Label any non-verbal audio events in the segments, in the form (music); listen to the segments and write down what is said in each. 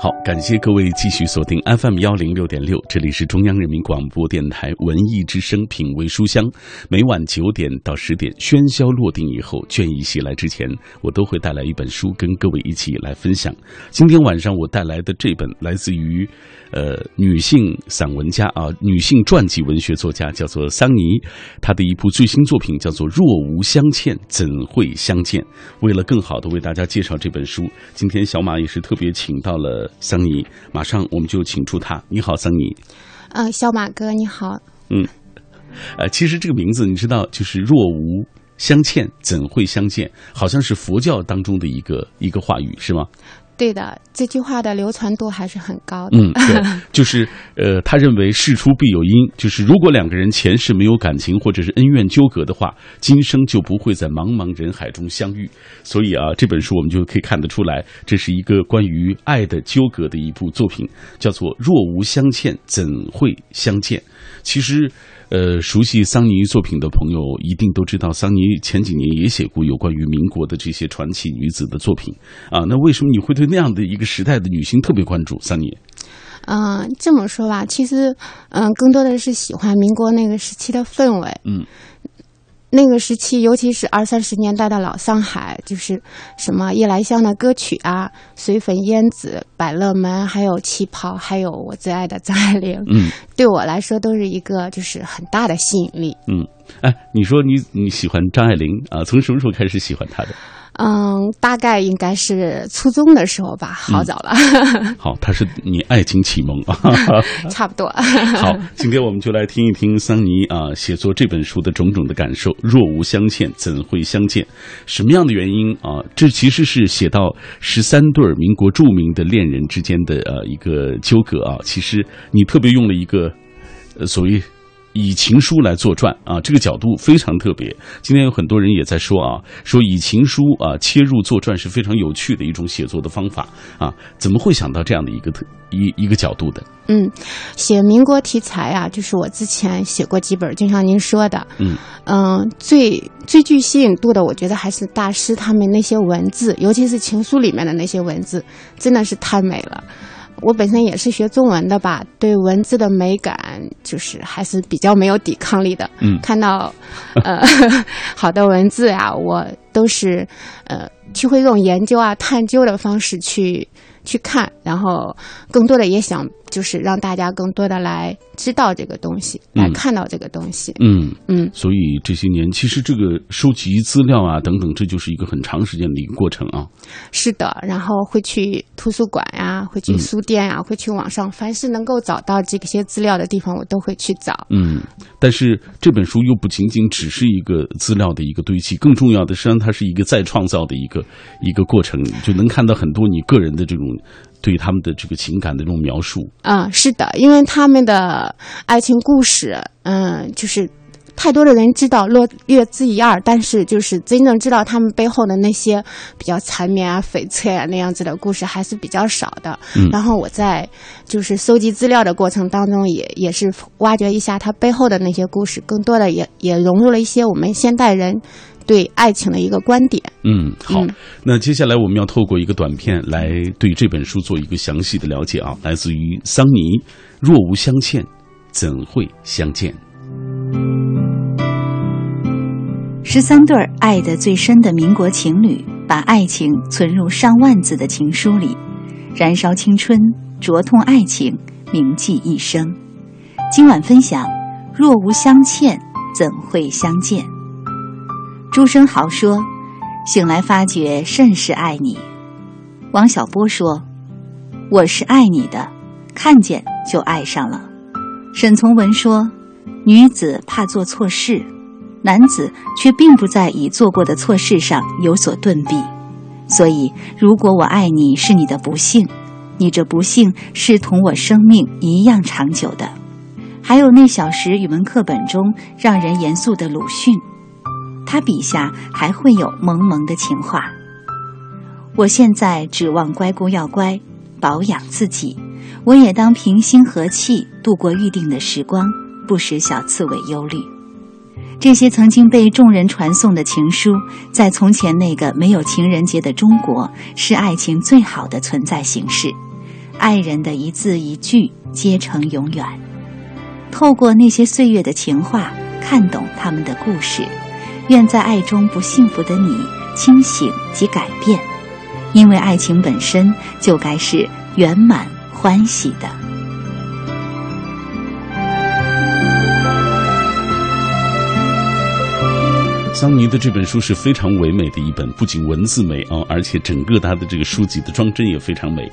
好，感谢各位继续锁定 FM 幺零六点六，这里是中央人民广播电台文艺之声品味书香。每晚九点到十点，喧嚣落定以后，倦意袭来之前，我都会带来一本书跟各位一起来分享。今天晚上我带来的这本来自于，呃，女性散文家啊，女性传记文学作家叫做桑尼，她的一部最新作品叫做《若无相欠，怎会相见》。为了更好的为大家介绍这本书，今天小马也是特别请到了。桑尼，马上我们就请出他。你好，桑尼。呃，小马哥，你好。嗯，呃，其实这个名字你知道，就是若无相欠，怎会相见？好像是佛教当中的一个一个话语，是吗？对的，这句话的流传度还是很高的。嗯，对，(laughs) 就是呃，他认为事出必有因，就是如果两个人前世没有感情或者是恩怨纠葛的话，今生就不会在茫茫人海中相遇。所以啊，这本书我们就可以看得出来，这是一个关于爱的纠葛的一部作品，叫做《若无相欠，怎会相见》。其实。呃，熟悉桑尼作品的朋友一定都知道，桑尼前几年也写过有关于民国的这些传奇女子的作品啊。那为什么你会对那样的一个时代的女性特别关注？桑尼？嗯，这么说吧，其实嗯，更多的是喜欢民国那个时期的氛围。嗯。那个时期，尤其是二三十年代的老上海，就是什么夜来香的歌曲啊，水粉胭脂、百乐门，还有旗袍，还有我最爱的张爱玲，嗯，对我来说都是一个就是很大的吸引力。嗯，哎，你说你你喜欢张爱玲啊？从什么时候开始喜欢她的？嗯，大概应该是初中的时候吧，好早了。(laughs) 好，他是你爱情启蒙啊，(laughs) 差不多。(laughs) 好，今天我们就来听一听桑尼啊写作这本书的种种的感受。若无相欠，怎会相见？什么样的原因啊？这其实是写到十三对民国著名的恋人之间的呃一个纠葛啊。其实你特别用了一个呃所谓。以情书来作传啊，这个角度非常特别。今天有很多人也在说啊，说以情书啊切入作传是非常有趣的一种写作的方法啊。怎么会想到这样的一个特一一个角度的？嗯，写民国题材啊，就是我之前写过几本，就像您说的，嗯嗯，最最具吸引度的，我觉得还是大师他们那些文字，尤其是情书里面的那些文字，真的是太美了。我本身也是学中文的吧，对文字的美感就是还是比较没有抵抗力的。嗯，看到呃 (laughs) 好的文字啊，我都是呃去会用研究啊、探究的方式去去看，然后更多的也想。就是让大家更多的来知道这个东西，来看到这个东西。嗯嗯，所以这些年其实这个收集资料啊等等，这就是一个很长时间的一个过程啊。是的，然后会去图书馆呀，会去书店呀，会去网上，凡是能够找到这些资料的地方，我都会去找。嗯，但是这本书又不仅仅只是一个资料的一个堆砌，更重要的实际上它是一个再创造的一个一个过程，就能看到很多你个人的这种。对他们的这个情感的这种描述，嗯，是的，因为他们的爱情故事，嗯，就是太多的人知道，略略知一二，但是就是真正知道他们背后的那些比较缠绵啊、悱恻啊那样子的故事还是比较少的。嗯，然后我在就是搜集资料的过程当中，也也是挖掘一下他背后的那些故事，更多的也也融入了一些我们现代人。对爱情的一个观点。嗯，好，那接下来我们要透过一个短片来对这本书做一个详细的了解啊，来自于桑尼。若无相欠，怎会相见？十三对爱得最深的民国情侣，把爱情存入上万字的情书里，燃烧青春，灼痛爱情，铭记一生。今晚分享：若无相欠，怎会相见？朱生豪说：“醒来发觉甚是爱你。”王小波说：“我是爱你的，看见就爱上了。”沈从文说：“女子怕做错事，男子却并不在已做过的错事上有所顿避。所以，如果我爱你是你的不幸，你这不幸是同我生命一样长久的。”还有那小时语文课本中让人严肃的鲁迅。他笔下还会有萌萌的情话。我现在指望乖姑要乖，保养自己，我也当平心和气度过预定的时光，不使小刺猬忧虑。这些曾经被众人传颂的情书，在从前那个没有情人节的中国，是爱情最好的存在形式。爱人的一字一句皆成永远。透过那些岁月的情话，看懂他们的故事。愿在爱中不幸福的你清醒及改变，因为爱情本身就该是圆满欢喜的。桑尼的这本书是非常唯美的一本，不仅文字美啊，而且整个他的这个书籍的装帧也非常美。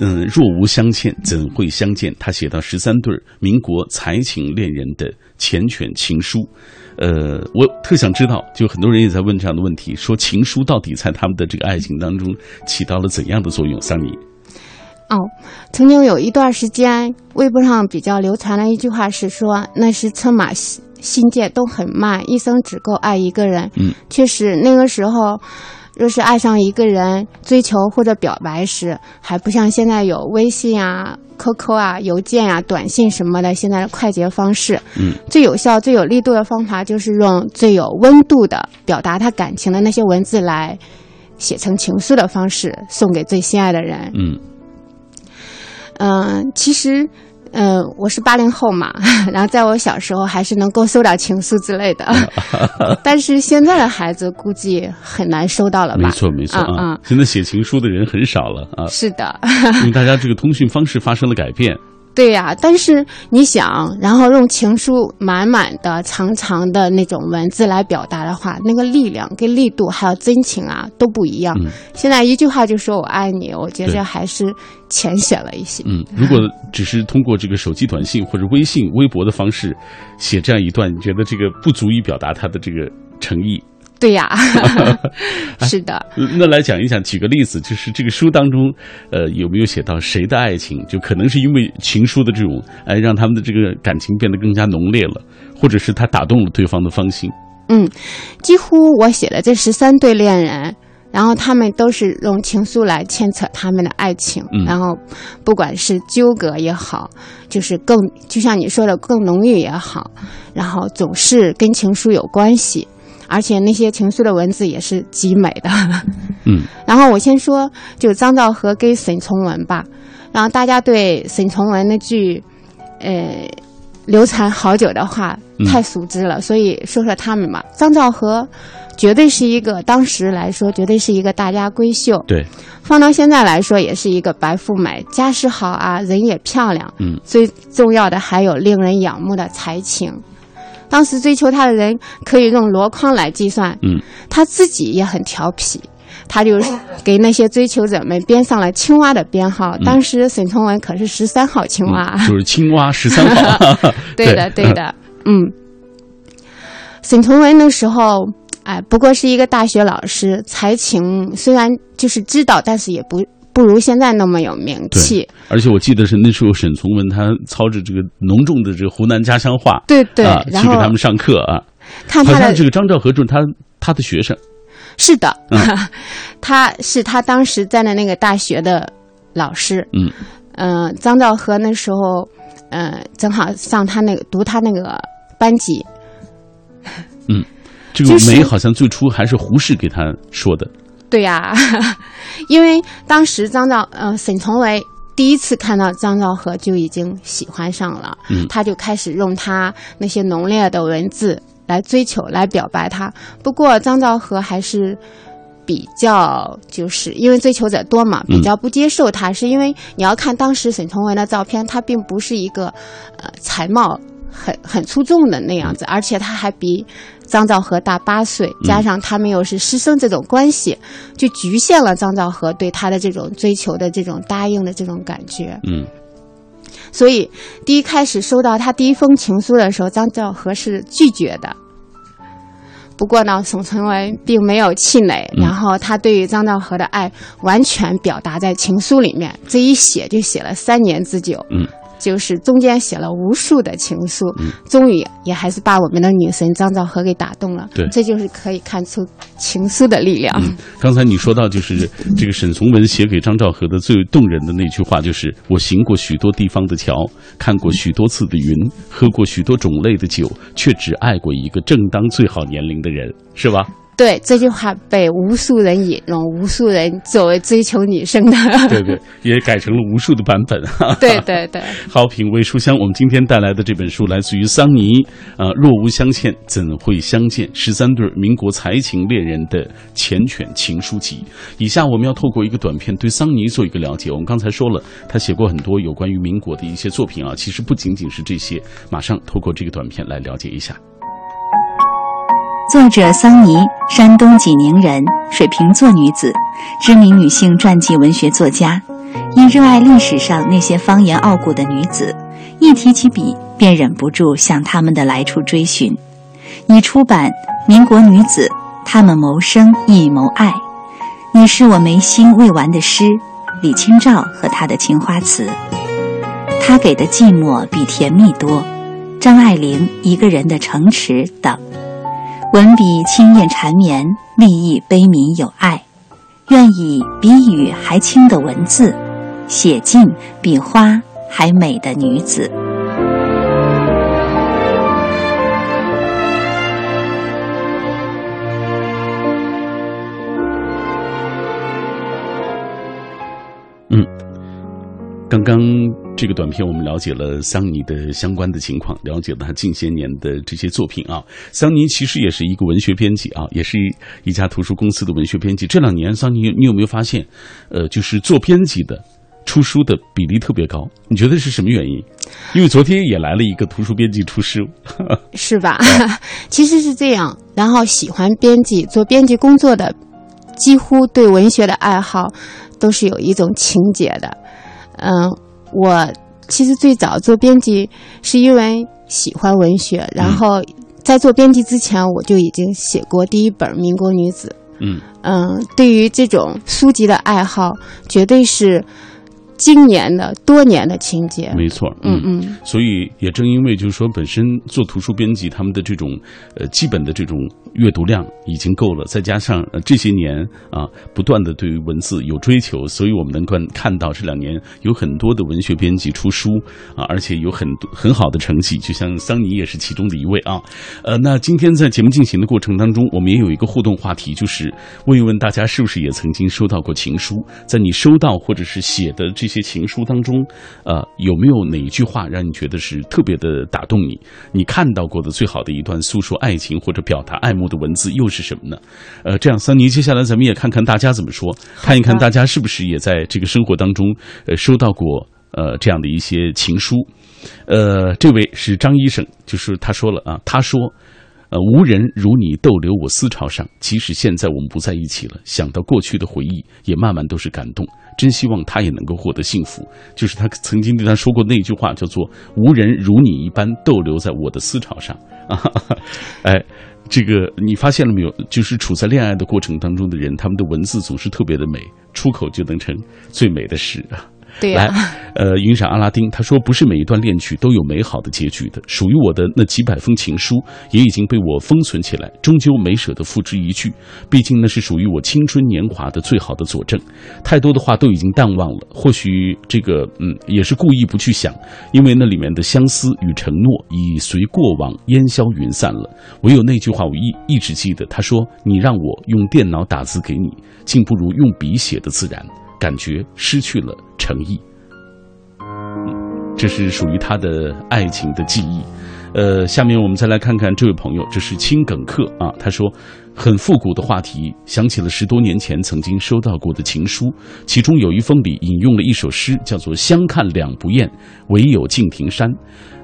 嗯，若无相欠，怎会相见？他写到十三对民国才情恋人的缱绻情书。呃，我特想知道，就很多人也在问这样的问题，说情书到底在他们的这个爱情当中起到了怎样的作用？桑尼。哦，曾经有一段时间，微博上比较流传的一句话是说，那时车马。心界都很慢，一生只够爱一个人。嗯，确实，那个时候，若是爱上一个人，追求或者表白时，还不像现在有微信啊、QQ 啊、邮件啊、短信什么的，现在的快捷方式。嗯，最有效、最有力度的方法，就是用最有温度的表达他感情的那些文字来写成情书的方式，送给最心爱的人。嗯，嗯，其实。嗯，我是八零后嘛，(laughs) 然后在我小时候还是能够收点情书之类的，(laughs) 但是现在的孩子估计很难收到了吧？没错，没错啊，现在写情书的人很少了啊。是的，(laughs) 因为大家这个通讯方式发生了改变。对呀，但是你想，然后用情书满满的、长长的那种文字来表达的话，那个力量跟力度还有真情啊都不一样。现在一句话就说我爱你，我觉得还是浅显了一些。嗯，如果只是通过这个手机短信或者微信、微博的方式写这样一段，你觉得这个不足以表达他的这个诚意？对呀，(laughs) 是的。那来讲一讲，举个例子，就是这个书当中，呃，有没有写到谁的爱情？就可能是因为情书的这种，哎，让他们的这个感情变得更加浓烈了，或者是他打动了对方的芳心。嗯，几乎我写的这十三对恋人，然后他们都是用情书来牵扯他们的爱情，然后不管是纠葛也好，就是更就像你说的更浓郁也好，然后总是跟情书有关系。而且那些情书的文字也是极美的，嗯。(laughs) 然后我先说，就张兆和跟沈从文吧。然后大家对沈从文那句，呃，流传好久的话太熟知了，所以说说他们吧。张兆和绝对是一个当时来说绝对是一个大家闺秀，对。放到现在来说也是一个白富美，家世好啊，人也漂亮，嗯。最重要的还有令人仰慕的才情。当时追求他的人可以用箩筐来计算，嗯，他自己也很调皮，他就 (laughs) 给那些追求者们编上了青蛙的编号。当时沈从文可是十三号青蛙，就是青蛙十三号。(laughs) 对的，对的，嗯。沈从文那时候，哎，不过是一个大学老师，才情虽然就是知道，但是也不。不如现在那么有名气，而且我记得是那时候沈从文他操着这个浓重的这个湖南家乡话，对对，去给他们上课啊。看他的这个张兆和就是他他的学生，是的，(laughs) 他是他当时在的那个大学的老师。嗯嗯，张兆和那时候嗯正好上他那个读他那个班级。嗯，这个梅好像最初还是胡适给他说的。对呀，(laughs) 因为当时张兆呃沈从文第一次看到张兆和就已经喜欢上了，嗯他就开始用他那些浓烈的文字来追求、来表白他。不过张兆和还是比较就是因为追求者多嘛，比较不接受他，是因为你要看当时沈从文的照片，他并不是一个呃才貌很很出众的那样子，而且他还比。张兆和大八岁，加上他们又是师生这种关系，就局限了张兆和对他的这种追求的这种答应的这种感觉。嗯，所以第一开始收到他第一封情书的时候，张兆和是拒绝的。不过呢，沈从文并没有气馁，然后他对于张兆和的爱完全表达在情书里面，这一写就写了三年之久。嗯。就是中间写了无数的情书，终于也还是把我们的女神张兆和给打动了。对，这就是可以看出情书的力量。刚才你说到，就是这个沈从文写给张兆和的最动人的那句话，就是“我行过许多地方的桥，看过许多次的云，喝过许多种类的酒，却只爱过一个正当最好年龄的人”，是吧？对这句话被无数人引用，无数人作为追求女生的，(laughs) 对对，也改成了无数的版本。对对对，(laughs) 好，品味书香，我们今天带来的这本书来自于桑尼，呃，若无相欠，怎会相见？十三对民国才情恋人的缱绻情书集。以下我们要透过一个短片对桑尼做一个了解。我们刚才说了，他写过很多有关于民国的一些作品啊，其实不仅仅是这些。马上透过这个短片来了解一下。作者桑尼，山东济宁人，水瓶座女子，知名女性传记文学作家。因热爱历史上那些方言傲骨的女子，一提起笔便忍不住向她们的来处追寻。已出版《民国女子》，她们谋生亦谋爱。你是我眉心未完的诗，李清照和她的青花瓷。他给的寂寞比甜蜜多，张爱玲一个人的城池等。文笔清艳缠绵，立意悲悯有爱，愿以比雨还轻的文字，写尽比花还美的女子。嗯，刚刚。这个短片我们了解了桑尼的相关的情况，了解了他近些年的这些作品啊。桑尼其实也是一个文学编辑啊，也是一家图书公司的文学编辑。这两年，桑尼，你有没有发现，呃，就是做编辑的出书的比例特别高？你觉得是什么原因？因为昨天也来了一个图书编辑出书，是吧？(laughs) 其实是这样。然后喜欢编辑、做编辑工作的，几乎对文学的爱好都是有一种情结的，嗯。我其实最早做编辑是因为喜欢文学，然后在做编辑之前，我就已经写过第一本《民国女子》。嗯嗯，对于这种书籍的爱好，绝对是。今年的多年的情节，没错，嗯嗯，所以也正因为就是说，本身做图书编辑，他们的这种呃基本的这种阅读量已经够了，再加上呃这些年啊不断的对于文字有追求，所以我们能看看到这两年有很多的文学编辑出书啊，而且有很很好的成绩，就像桑尼也是其中的一位啊。呃，那今天在节目进行的过程当中，我们也有一个互动话题，就是问一问大家是不是也曾经收到过情书，在你收到或者是写的这。些情书当中，呃，有没有哪一句话让你觉得是特别的打动你？你看到过的最好的一段诉说爱情或者表达爱慕的文字又是什么呢？呃，这样，桑尼，接下来咱们也看看大家怎么说，看一看大家是不是也在这个生活当中，呃，收到过呃这样的一些情书。呃，这位是张医生，就是他说了啊，他说。呃，无人如你逗留我思潮上。即使现在我们不在一起了，想到过去的回忆，也慢慢都是感动。真希望他也能够获得幸福。就是他曾经对他说过那句话，叫做“无人如你一般逗留在我的思潮上”。啊，(laughs) 哎，这个你发现了没有？就是处在恋爱的过程当中的人，他们的文字总是特别的美，出口就能成最美的诗啊。对来，呃，云闪阿拉丁他说，不是每一段恋曲都有美好的结局的。属于我的那几百封情书，也已经被我封存起来，终究没舍得付之一炬。毕竟那是属于我青春年华的最好的佐证。太多的话都已经淡忘了，或许这个，嗯，也是故意不去想，因为那里面的相思与承诺已随过往烟消云散了。唯有那句话我一一直记得，他说：“你让我用电脑打字给你，竟不如用笔写的自然。”感觉失去了诚意，这是属于他的爱情的记忆。呃，下面我们再来看看这位朋友，这是青梗客啊。他说，很复古的话题，想起了十多年前曾经收到过的情书，其中有一封里引用了一首诗，叫做“相看两不厌，唯有敬亭山”。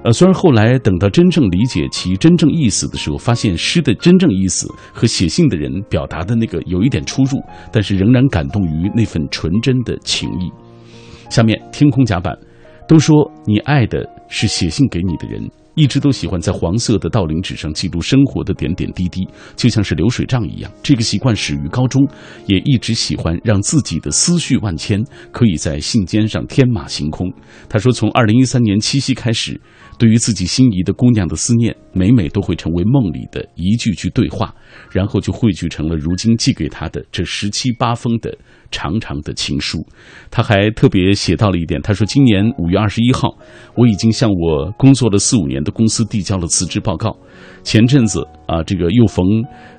呃，虽然后来等到真正理解其真正意思的时候，发现诗的真正意思和写信的人表达的那个有一点出入，但是仍然感动于那份纯真的情谊。下面天空甲板，都说你爱的是写信给你的人。一直都喜欢在黄色的道林纸上记录生活的点点滴滴，就像是流水账一样。这个习惯始于高中，也一直喜欢让自己的思绪万千，可以在信笺上天马行空。他说，从二零一三年七夕开始，对于自己心仪的姑娘的思念，每每都会成为梦里的一句句对话，然后就汇聚成了如今寄给他的这十七八封的长长的情书。他还特别写到了一点，他说：“今年五月二十一号，我已经向我工作了四五年公司递交了辞职报告。前阵子啊，这个又逢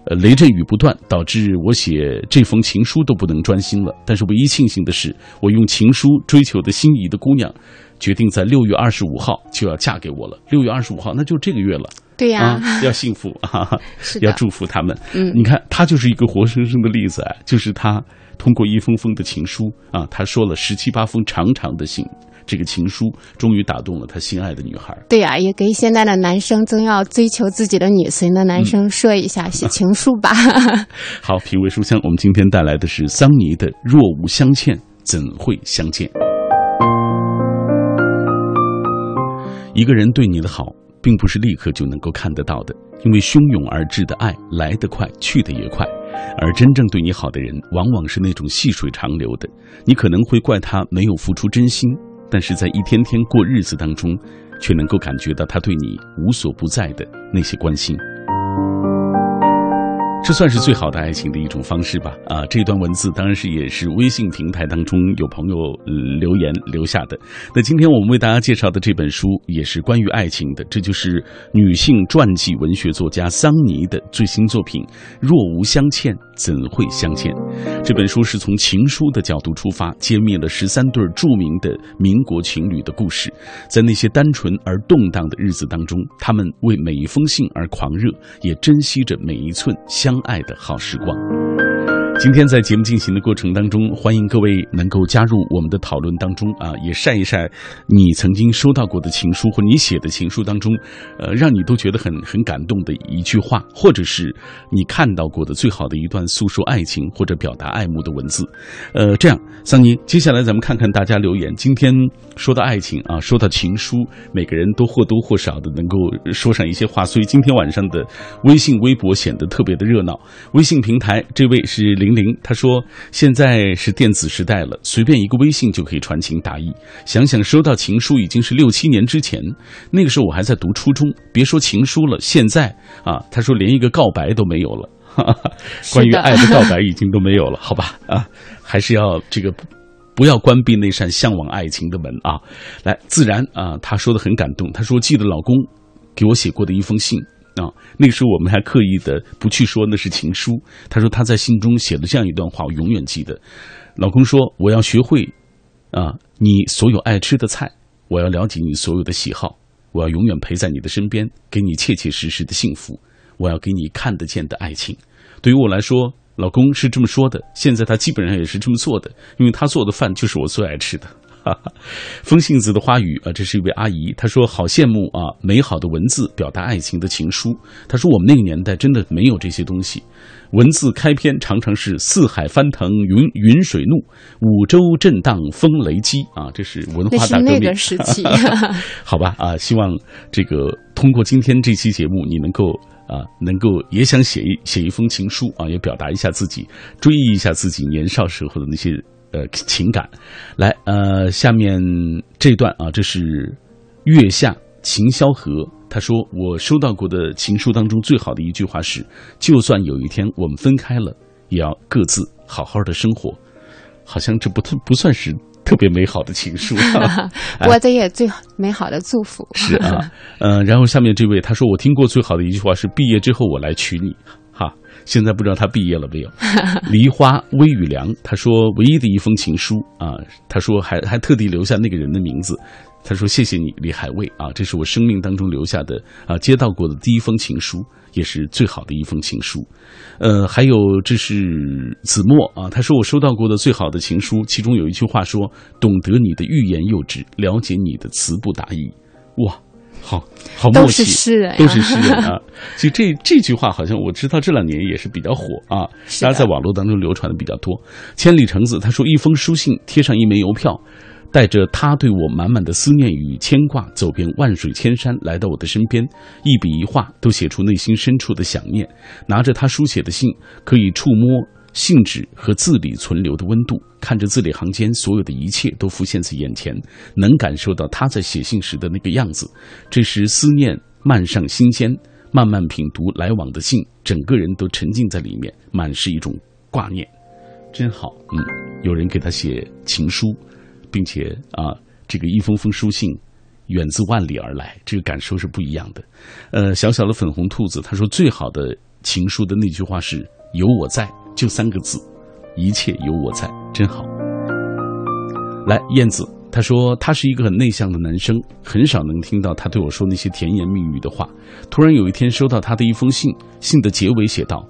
呃雷阵雨不断，导致我写这封情书都不能专心了。但是唯一庆幸的是，我用情书追求的心仪的姑娘，决定在六月二十五号就要嫁给我了。六月二十五号，那就这个月了。”对呀，要幸福啊！(laughs) 要祝福他们。嗯，你看，他就是一个活生生的例子啊！就是他通过一封封的情书啊，他说了十七八封长长的信，这个情书终于打动了他心爱的女孩。对呀，也给现在的男生，正要追求自己的女神的男生说一下，(laughs) 写情书吧。(laughs) 好，品味书香，我们今天带来的是桑尼的《若无相欠，怎会相见》。一个人对你的好。并不是立刻就能够看得到的，因为汹涌而至的爱来得快，去得也快，而真正对你好的人，往往是那种细水长流的。你可能会怪他没有付出真心，但是在一天天过日子当中，却能够感觉到他对你无所不在的那些关心。这算是最好的爱情的一种方式吧？啊，这段文字当然是也是微信平台当中有朋友留言留下的。那今天我们为大家介绍的这本书也是关于爱情的，这就是女性传记文学作家桑尼的最新作品《若无相欠，怎会相见》。这本书是从情书的角度出发，揭秘了十三对著名的民国情侣的故事。在那些单纯而动荡的日子当中，他们为每一封信而狂热，也珍惜着每一寸相。爱的好时光。今天在节目进行的过程当中，欢迎各位能够加入我们的讨论当中啊，也晒一晒你曾经收到过的情书或你写的情书当中，呃，让你都觉得很很感动的一句话，或者是你看到过的最好的一段诉说爱情或者表达爱慕的文字。呃，这样，桑尼，接下来咱们看看大家留言。今天说到爱情啊，说到情书，每个人都或多或少的能够说上一些话，所以今天晚上的微信、微博显得特别的热闹。微信平台这位是。玲玲，她说：“现在是电子时代了，随便一个微信就可以传情达意。想想收到情书已经是六七年之前，那个时候我还在读初中，别说情书了，现在啊，他说连一个告白都没有了。(laughs) 关于爱的告白已经都没有了，好吧？啊，还是要这个不要关闭那扇向往爱情的门啊！来，自然啊，他说的很感动。他说记得老公给我写过的一封信。”啊，那时候我们还刻意的不去说那是情书。他说他在信中写了这样一段话，我永远记得。老公说：“我要学会啊，你所有爱吃的菜，我要了解你所有的喜好，我要永远陪在你的身边，给你切切实实的幸福，我要给你看得见的爱情。”对于我来说，老公是这么说的，现在他基本上也是这么做的，因为他做的饭就是我最爱吃的。(laughs) 风信子的花语啊，这是一位阿姨，她说好羡慕啊，美好的文字表达爱情的情书。她说我们那个年代真的没有这些东西，文字开篇常常是四海翻腾云云水怒，五洲震荡风雷击啊，这是文化大革命。那个时期，(laughs) 好吧啊，希望这个通过今天这期节目，你能够啊，能够也想写一写一封情书啊，也表达一下自己，追忆一下自己年少时候的那些。呃，情感，来，呃，下面这段啊，这是月下秦萧何，他说：“我收到过的情书当中最好的一句话是，就算有一天我们分开了，也要各自好好的生活。”好像这不特不算是特别美好的情书，(laughs) 不过这也最美好的祝福。是啊，嗯，然后下面这位他说：“我听过最好的一句话是，毕业之后我来娶你。”现在不知道他毕业了没有？(laughs) 梨花微雨凉，他说唯一的一封情书啊，他说还还特地留下那个人的名字，他说谢谢你李海卫啊，这是我生命当中留下的啊接到过的第一封情书，也是最好的一封情书。呃，还有这是子墨啊，他说我收到过的最好的情书，其中有一句话说懂得你的欲言又止，了解你的词不达意，哇。好好默契，都是诗人，都是诗人啊！其实这这句话好像我知道，这两年也是比较火啊，大家在网络当中流传的比较多。千里橙子他说，一封书信贴上一枚邮票，带着他对我满满的思念与牵挂，走遍万水千山，来到我的身边，一笔一画都写出内心深处的想念。拿着他书写的信，可以触摸。信纸和字里存留的温度，看着字里行间所有的一切都浮现在眼前，能感受到他在写信时的那个样子。这时思念漫上心间，慢慢品读来往的信，整个人都沉浸在里面，满是一种挂念，真好。嗯。有人给他写情书，并且啊，这个一封封书信远自万里而来，这个感受是不一样的。呃，小小的粉红兔子他说，最好的情书的那句话是“有我在”，就三个字，一切有我在，真好。来，燕子。他说：“他是一个很内向的男生，很少能听到他对我说那些甜言蜜语的话。突然有一天收到他的一封信，信的结尾写道：‘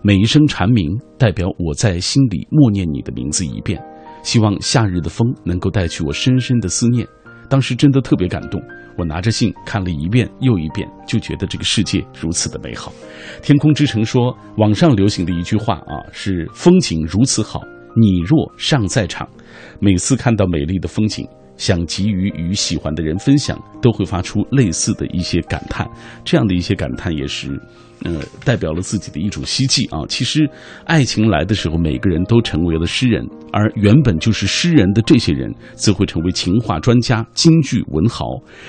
每一声蝉鸣代表我在心里默念你的名字一遍，希望夏日的风能够带去我深深的思念。’当时真的特别感动，我拿着信看了一遍又一遍，就觉得这个世界如此的美好。天空之城说，网上流行的一句话啊，是风景如此好。”你若尚在场，每次看到美丽的风景，想急于与喜欢的人分享，都会发出类似的一些感叹。这样的一些感叹也是。呃，代表了自己的一种希冀啊。其实，爱情来的时候，每个人都成为了诗人，而原本就是诗人的这些人，则会成为情话专家、京剧文豪。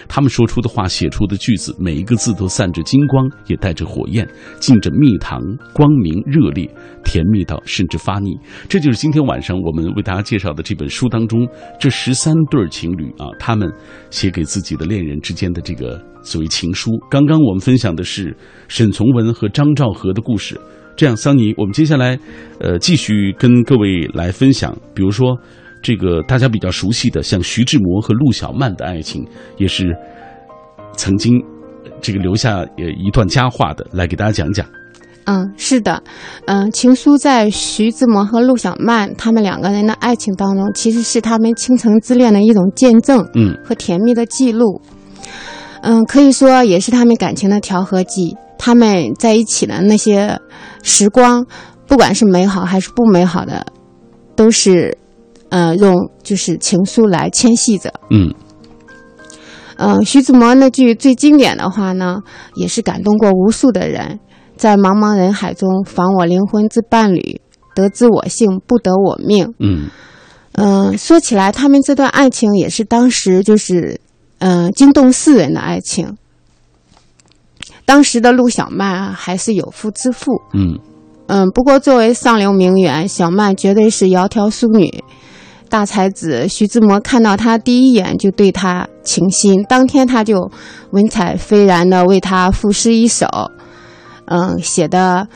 他们说出的话、写出的句子，每一个字都散着金光，也带着火焰，浸着蜜糖，光明热烈，甜蜜到甚至发腻。这就是今天晚上我们为大家介绍的这本书当中这十三对情侣啊，他们写给自己的恋人之间的这个。所谓情书，刚刚我们分享的是沈从文和张兆和的故事。这样，桑尼，我们接下来，呃，继续跟各位来分享，比如说这个大家比较熟悉的，像徐志摩和陆小曼的爱情，也是曾经这个留下呃一段佳话的，来给大家讲讲。嗯，是的，嗯，情书在徐志摩和陆小曼他们两个人的爱情当中，其实是他们倾城之恋的一种见证，嗯，和甜蜜的记录。嗯，可以说也是他们感情的调和剂。他们在一起的那些时光，不管是美好还是不美好的，都是，呃，用就是情书来牵系着。嗯，嗯，徐志摩那句最经典的话呢，也是感动过无数的人。在茫茫人海中，访我灵魂之伴侣，得知我幸，不得我命。嗯，嗯，说起来，他们这段爱情也是当时就是。嗯，惊动世人的爱情。当时的陆小曼还是有夫之妇。嗯嗯，不过作为上流名媛，小曼绝对是窈窕淑女。大才子徐志摩看到她第一眼就对她倾心，当天他就文采斐然的为她赋诗一首。嗯，写的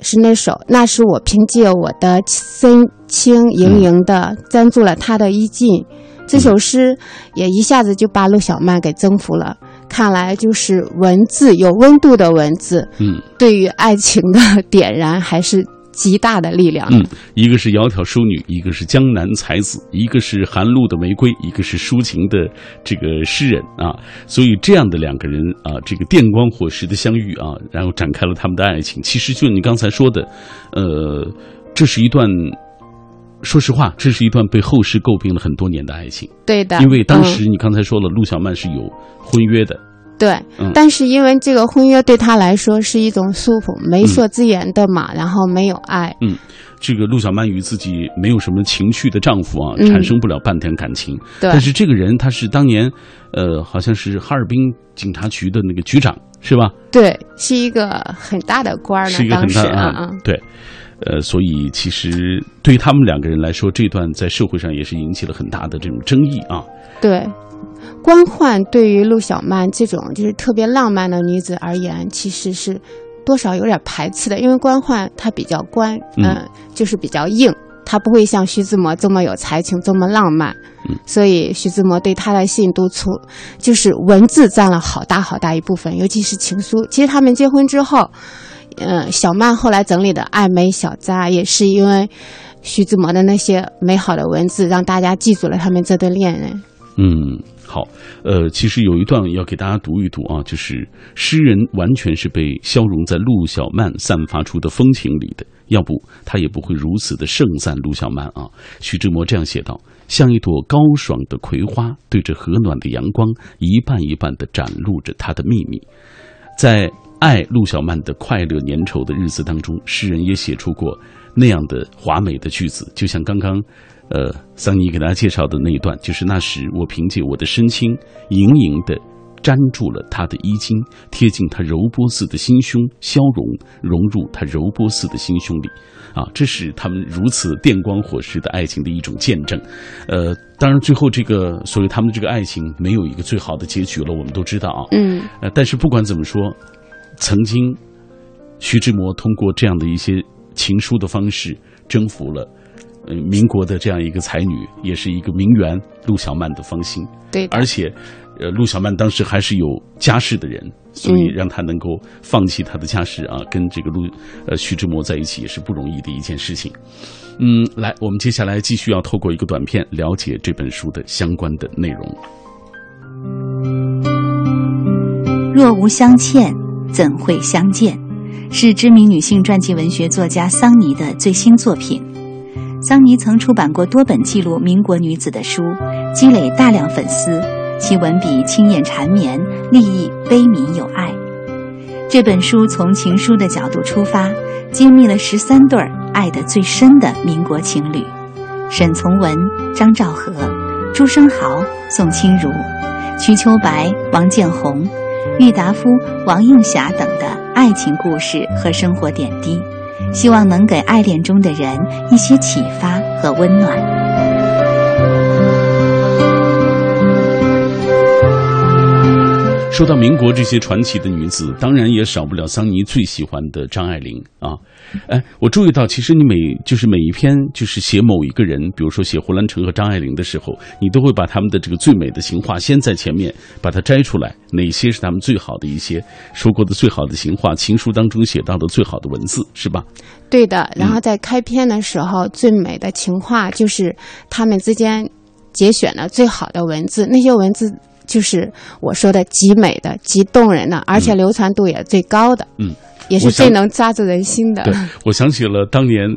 是那首，那时我凭借我的身轻盈盈的粘住了她的衣襟。这首诗也一下子就把陆小曼给征服了。看来就是文字有温度的文字，嗯，对于爱情的 (laughs) 点燃还是极大的力量。嗯，一个是窈窕淑女，一个是江南才子，一个是寒露的玫瑰，一个是抒情的这个诗人啊。所以这样的两个人啊，这个电光火石的相遇啊，然后展开了他们的爱情。其实就你刚才说的，呃，这是一段。说实话，这是一段被后世诟病了很多年的爱情。对的，因为当时你刚才说了，陆小曼是有婚约的。对，但是因为这个婚约对他来说是一种束缚，媒妁之言的嘛，然后没有爱。嗯，这个陆小曼与自己没有什么情绪的丈夫啊，产生不了半点感情。对，但是这个人他是当年，呃，好像是哈尔滨警察局的那个局长，是吧？对，是一个很大的官儿呢。是一个很大啊，对。呃，所以其实对于他们两个人来说，这段在社会上也是引起了很大的这种争议啊。对，官宦对于陆小曼这种就是特别浪漫的女子而言，其实是多少有点排斥的，因为官宦她比较官，嗯，就是比较硬，她不会像徐志摩这么有才情，这么浪漫。嗯，所以徐志摩对她的信都出，就是文字占了好大好大一部分，尤其是情书。其实他们结婚之后。嗯，小曼后来整理的爱美小札，也是因为徐志摩的那些美好的文字，让大家记住了他们这对恋人。嗯，好，呃，其实有一段要给大家读一读啊，就是诗人完全是被消融在陆小曼散发出的风情里的，要不他也不会如此的盛赞陆小曼啊。徐志摩这样写道：“像一朵高爽的葵花，对着和暖的阳光，一瓣一瓣的展露着它的秘密，在。”爱陆小曼的快乐粘稠的日子当中，诗人也写出过那样的华美的句子，就像刚刚，呃，桑尼给大家介绍的那一段，就是那时我凭借我的身轻盈盈的粘住了他的衣襟，贴近他柔波似的心胸，消融融入他柔波似的心胸里，啊，这是他们如此电光火石的爱情的一种见证。呃，当然，最后这个所谓他们这个爱情没有一个最好的结局了，我们都知道啊。嗯，呃，但是不管怎么说，曾经徐志摩通过这样的一些情书的方式征服了。呃，民国的这样一个才女，也是一个名媛陆小曼的芳心。对，而且，呃，陆小曼当时还是有家室的人，所以让她能够放弃她的家室啊，跟这个陆呃徐志摩在一起也是不容易的一件事情。嗯，来，我们接下来继续要透过一个短片了解这本书的相关的内容。若无相欠，怎会相见？是知名女性传记文学作家桑尼的最新作品。桑尼曾出版过多本记录民国女子的书，积累大量粉丝。其文笔清艳缠绵，立意悲悯有爱。这本书从情书的角度出发，揭秘了十三对儿爱得最深的民国情侣：沈从文、张兆和、朱生豪、宋清如、瞿秋白、王建宏、郁达夫、王映霞等的爱情故事和生活点滴。希望能给爱恋中的人一些启发和温暖。说到民国这些传奇的女子，当然也少不了桑尼最喜欢的张爱玲啊。哎，我注意到，其实你每就是每一篇就是写某一个人，比如说写胡兰成和张爱玲的时候，你都会把他们的这个最美的情话先在前面把它摘出来，哪些是他们最好的一些说过的最好的情话，情书当中写到的最好的文字，是吧？对的。然后在开篇的时候，最美的情话就是他们之间节选的最好的文字，那些文字。就是我说的极美的、极动人的，而且流传度也最高的，嗯，也是最能抓住人心的。对，我想起了当年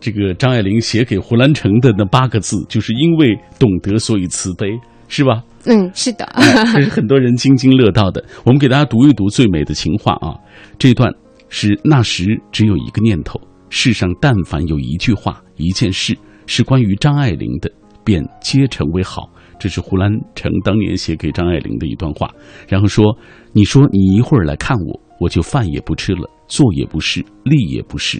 这个张爱玲写给胡兰成的那八个字，就是因为懂得，所以慈悲，是吧？嗯，是的，这是很多人津津乐道的。我们给大家读一读最美的情话啊，这段是那时只有一个念头，世上但凡有一句话、一件事是关于张爱玲的，便皆成为好。这是胡兰成当年写给张爱玲的一段话，然后说：“你说你一会儿来看我，我就饭也不吃了，坐也不是，立也不是，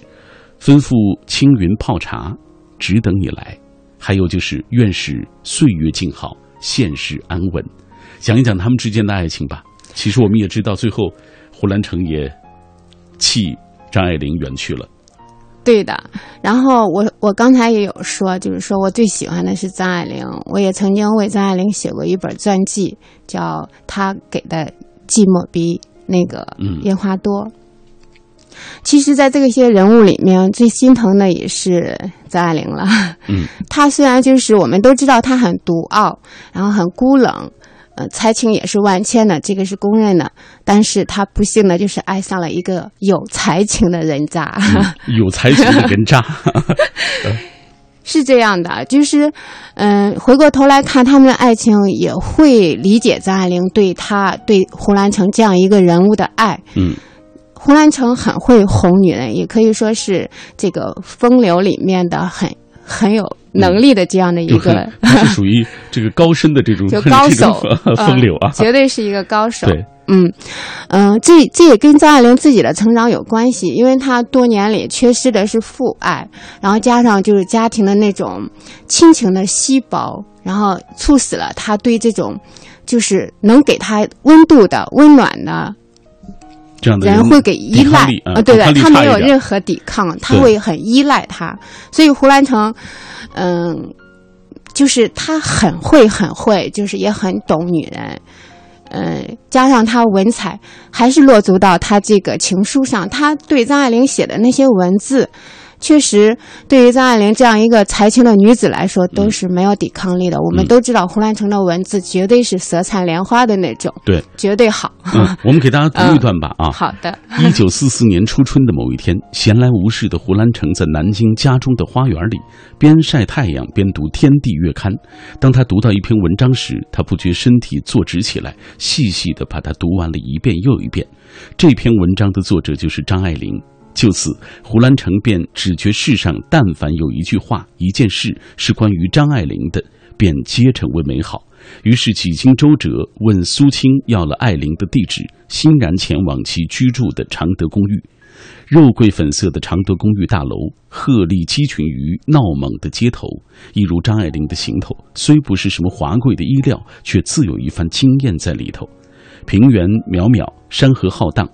吩咐青云泡茶，只等你来。还有就是愿使岁月静好，现世安稳。讲一讲他们之间的爱情吧。其实我们也知道，最后胡兰成也弃张爱玲远去了。”对的，然后我我刚才也有说，就是说我最喜欢的是张爱玲，我也曾经为张爱玲写过一本传记，叫她给的寂寞比那个烟花多。其实，在这些人物里面，最心疼的也是张爱玲了。嗯，她虽然就是我们都知道她很独傲，然后很孤冷。呃，才情也是万千的，这个是公认的。但是他不幸的就是爱上了一个有才情的人渣。有才情的人渣，(laughs) 是这样的，就是，嗯，回过头来看他们的爱情，也会理解张爱玲对他对胡兰成这样一个人物的爱。嗯，胡兰成很会哄女人，也可以说是这个风流里面的很。很有能力的这样的一个，是属于这个高深的这种 (laughs) 就 (laughs) 高手 (laughs) 风流啊，绝对是一个高手。对，嗯嗯，这这也跟张爱玲自己的成长有关系，因为她多年里缺失的是父爱，然后加上就是家庭的那种亲情的稀薄，然后促使了她对这种就是能给她温度的、温暖的。这样的人会给依赖啊，对对，他没有任何抵抗，他会很依赖他。所以胡兰成，嗯，就是他很会很会，就是也很懂女人，嗯，加上他文采还是落足到他这个情书上，他对张爱玲写的那些文字。确实，对于张爱玲这样一个才情的女子来说，都是没有抵抗力的。我们都知道，胡兰成的文字绝对是色彩莲花的那种，对，绝对好。嗯，我们给大家读一段吧。(laughs) 啊，好的。一九四四年初春的某一天，闲来无事的胡兰成在南京家中的花园里，边晒太阳边读《天地月刊》。当他读到一篇文章时，他不觉身体坐直起来，细细的把它读完了一遍又一遍。这篇文章的作者就是张爱玲。就此，胡兰成便只觉世上但凡有一句话、一件事是关于张爱玲的，便皆成为美好。于是几经周折，问苏青要了艾琳的地址，欣然前往其居住的常德公寓。肉桂粉色的常德公寓大楼，鹤立鸡群于闹猛的街头，一如张爱玲的行头。虽不是什么华贵的衣料，却自有一番惊艳在里头。平原渺渺，山河浩荡。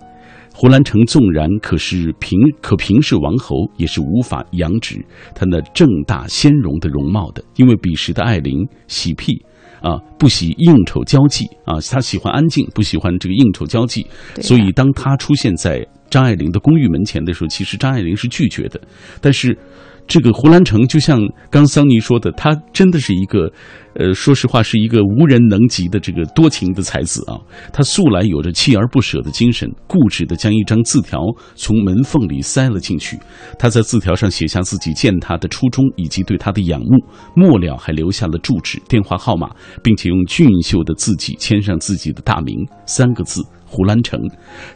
胡兰成纵然可是平可平是王侯，也是无法扬止他那正大鲜容的容貌的，因为彼时的艾琳喜僻。啊，不喜应酬交际啊，他喜欢安静，不喜欢这个应酬交际。所以，当他出现在张爱玲的公寓门前的时候，其实张爱玲是拒绝的。但是。这个胡兰成就像刚桑尼说的，他真的是一个，呃，说实话是一个无人能及的这个多情的才子啊。他素来有着锲而不舍的精神，固执的将一张字条从门缝里塞了进去。他在字条上写下自己见他的初衷以及对他的仰慕，末了还留下了住址、电话号码，并且用俊秀的字迹签上自己的大名三个字。胡兰成，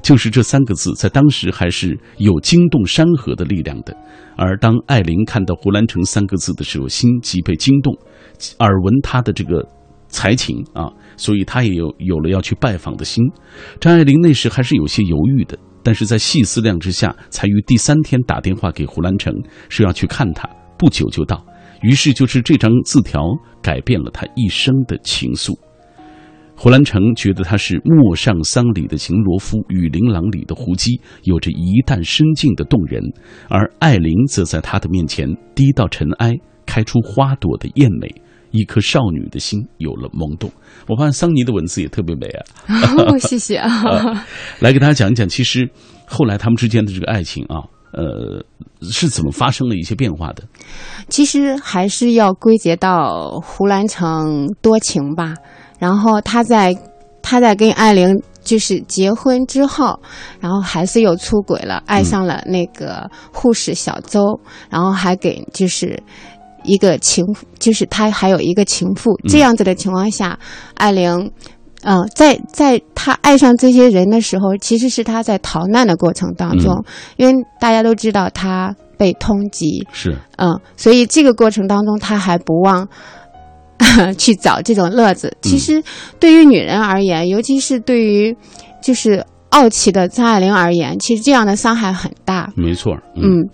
就是这三个字，在当时还是有惊动山河的力量的。而当艾琳看到胡兰成三个字的时候，心即被惊动，耳闻他的这个才情啊，所以他也有有了要去拜访的心。张爱玲那时还是有些犹豫的，但是在细思量之下，才于第三天打电话给胡兰成，说要去看他。不久就到，于是就是这张字条改变了他一生的情愫。胡兰成觉得他是《陌上桑》里的秦罗夫，《与琳琅》里的胡姬，有着一旦深静的动人；而艾琳则在他的面前低到尘埃，开出花朵的艳美，一颗少女的心有了萌动。我发现桑尼的文字也特别美啊！谢谢啊！(laughs) 来给大家讲一讲，其实后来他们之间的这个爱情啊，呃，是怎么发生了一些变化的？其实还是要归结到胡兰成多情吧。然后他在，他在跟艾琳就是结婚之后，然后还是又出轨了，爱上了那个护士小周，然后还给就是一个情，就是他还有一个情妇，这样子的情况下，艾琳，嗯，在在他爱上这些人的时候，其实是他在逃难的过程当中，因为大家都知道他被通缉，是，嗯，所以这个过程当中他还不忘。(laughs) 去找这种乐子，其实对于女人而言，尤其是对于就是傲气的张爱玲而言，其实这样的伤害很大。没错，嗯，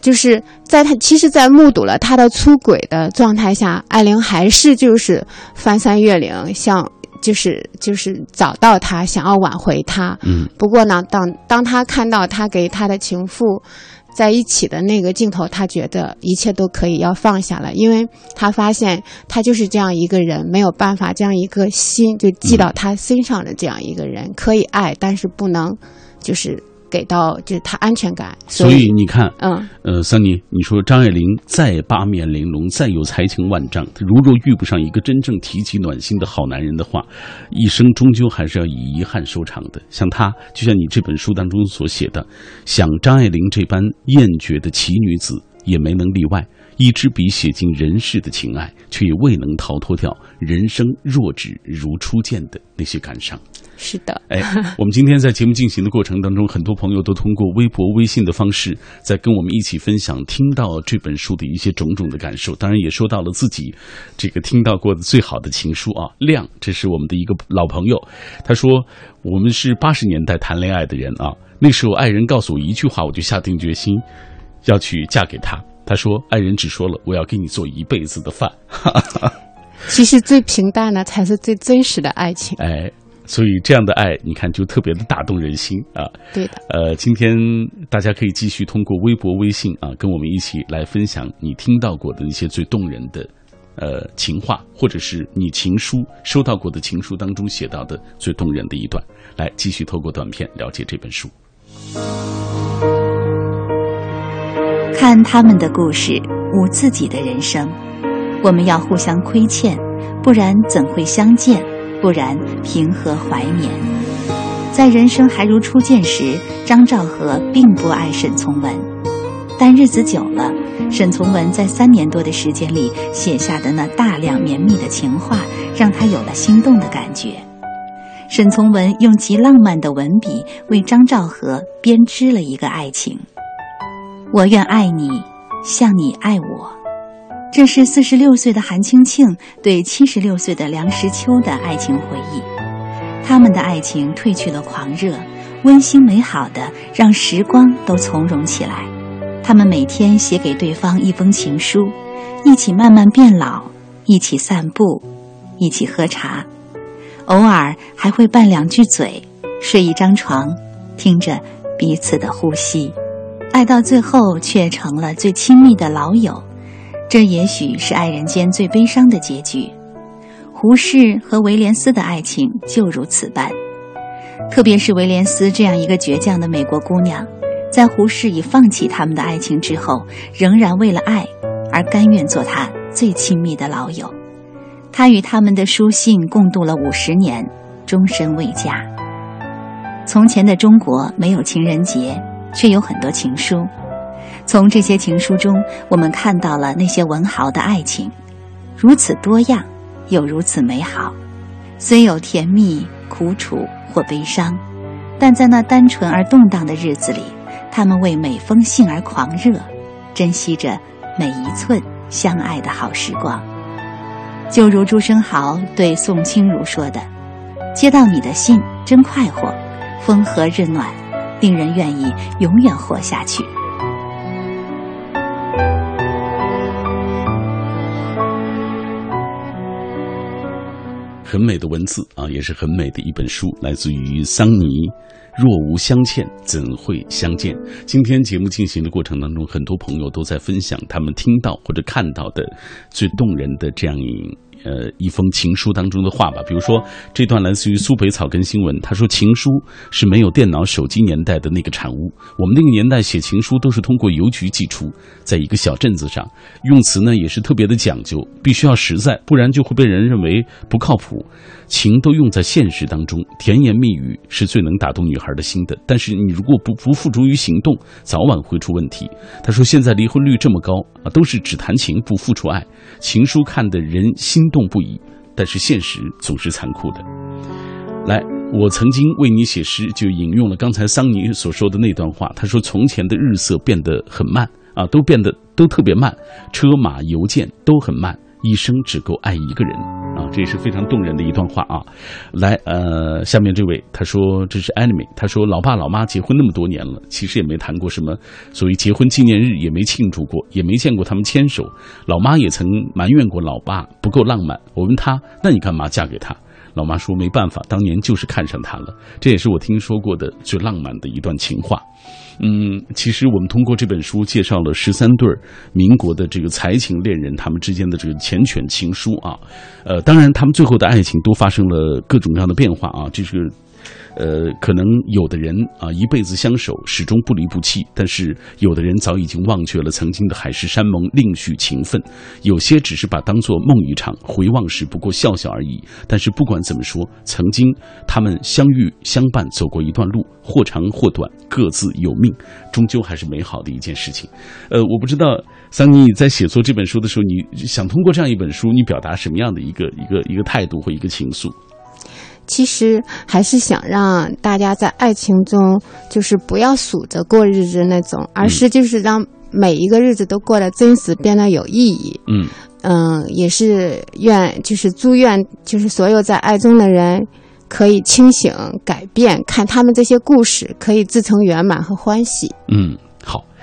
就是在她其实，在目睹了他的出轨的状态下，艾玲还是就是翻山越岭，想就是就是找到他，想要挽回他。嗯，不过呢，当当他看到他给他的情妇。在一起的那个镜头，他觉得一切都可以要放下了，因为他发现他就是这样一个人，没有办法将一个心就记到他身上的这样一个人，可以爱，但是不能，就是。给到就是他安全感，所以你看，嗯，呃，桑尼，你说张爱玲再八面玲珑，再有才情万丈，如若遇不上一个真正提起暖心的好男人的话，一生终究还是要以遗憾收场的。像他，就像你这本书当中所写的，像张爱玲这般艳绝的奇女子，也没能例外。一支笔写尽人世的情爱，却也未能逃脱掉人生若只如初见的那些感伤。是的，哎，我们今天在节目进行的过程当中，很多朋友都通过微博、微信的方式，在跟我们一起分享听到这本书的一些种种的感受。当然，也说到了自己这个听到过的最好的情书啊。亮，这是我们的一个老朋友，他说我们是八十年代谈恋爱的人啊，那时候爱人告诉我一句话，我就下定决心要去嫁给他。他说：“爱人只说了我要给你做一辈子的饭。(laughs) ”其实最平淡的才是最真实的爱情。哎，所以这样的爱，你看就特别的打动人心啊。对的。呃，今天大家可以继续通过微博、微信啊，跟我们一起来分享你听到过的那些最动人的呃情话，或者是你情书收到过的情书当中写到的最动人的一段，来继续透过短片了解这本书。看他们的故事，悟自己的人生。我们要互相亏欠，不然怎会相见？不然凭何怀缅？在人生还如初见时，张兆和并不爱沈从文，但日子久了，沈从文在三年多的时间里写下的那大量绵密的情话，让他有了心动的感觉。沈从文用极浪漫的文笔为张兆和编织了一个爱情。我愿爱你，像你爱我。这是四十六岁的韩青庆对七十六岁的梁实秋的爱情回忆。他们的爱情褪去了狂热，温馨美好的，让时光都从容起来。他们每天写给对方一封情书，一起慢慢变老，一起散步，一起喝茶，偶尔还会拌两句嘴，睡一张床，听着彼此的呼吸。爱到最后，却成了最亲密的老友。这也许是爱人间最悲伤的结局。胡适和威廉斯的爱情就如此般，特别是威廉斯这样一个倔强的美国姑娘，在胡适已放弃他们的爱情之后，仍然为了爱而甘愿做他最亲密的老友。他与他们的书信共度了五十年，终身未嫁。从前的中国没有情人节，却有很多情书。从这些情书中，我们看到了那些文豪的爱情，如此多样，又如此美好。虽有甜蜜、苦楚或悲伤，但在那单纯而动荡的日子里，他们为每封信而狂热，珍惜着每一寸相爱的好时光。就如朱生豪对宋清如说的：“接到你的信，真快活，风和日暖，令人愿意永远活下去。”很美的文字啊，也是很美的一本书，来自于桑尼。若无相欠，怎会相见？今天节目进行的过程当中，很多朋友都在分享他们听到或者看到的最动人的这样一。呃，一封情书当中的话吧，比如说这段来自于苏北草根新闻，他说情书是没有电脑、手机年代的那个产物。我们那个年代写情书都是通过邮局寄出，在一个小镇子上，用词呢也是特别的讲究，必须要实在，不然就会被人认为不靠谱。情都用在现实当中，甜言蜜语是最能打动女孩的心的。但是你如果不不付诸于行动，早晚会出问题。他说现在离婚率这么高啊，都是只谈情不付出爱，情书看得人心动不已，但是现实总是残酷的。来，我曾经为你写诗，就引用了刚才桑尼所说的那段话。他说从前的日色变得很慢啊，都变得都特别慢，车马邮件都很慢。一生只够爱一个人啊，这也是非常动人的一段话啊。来，呃，下面这位他说这是 enemy，他说老爸老妈结婚那么多年了，其实也没谈过什么所谓结婚纪念日，也没庆祝过，也没见过他们牵手。老妈也曾埋怨过老爸不够浪漫。我问他，那你干嘛嫁给他？老妈说没办法，当年就是看上他了。这也是我听说过的最浪漫的一段情话。嗯，其实我们通过这本书介绍了十三对民国的这个才情恋人，他们之间的这个缱绻情书啊，呃，当然他们最后的爱情都发生了各种各样的变化啊，这是。呃，可能有的人啊一辈子相守，始终不离不弃；但是有的人早已经忘却了曾经的海誓山盟，另许情分。有些只是把当做梦一场，回望时不过笑笑而已。但是不管怎么说，曾经他们相遇相伴，走过一段路，或长或短，各自有命，终究还是美好的一件事情。呃，我不知道桑尼在写作这本书的时候，你想通过这样一本书，你表达什么样的一个一个一个态度或一个情愫？其实还是想让大家在爱情中，就是不要数着过日子那种，而是就是让每一个日子都过得真实，变得有意义。嗯嗯，也是愿就是祝愿就是所有在爱中的人可以清醒改变，看他们这些故事可以自成圆满和欢喜。嗯。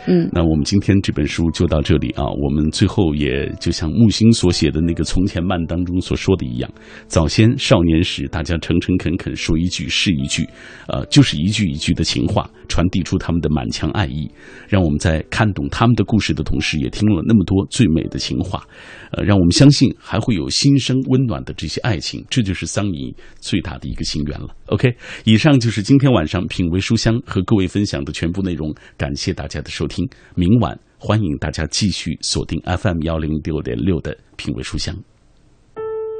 嗯，那我们今天这本书就到这里啊。我们最后也就像木心所写的那个《从前慢》当中所说的一样，早先少年时，大家诚诚恳恳说一句是一句，呃，就是一句一句的情话，传递出他们的满腔爱意，让我们在看懂他们的故事的同时，也听了那么多最美的情话，呃，让我们相信还会有新生温暖的这些爱情。这就是桑尼最大的一个心愿了。OK，以上就是今天晚上品味书香和各位分享的全部内容，感谢大家的收听。听，明晚欢迎大家继续锁定 FM 幺零六点六的品味书香。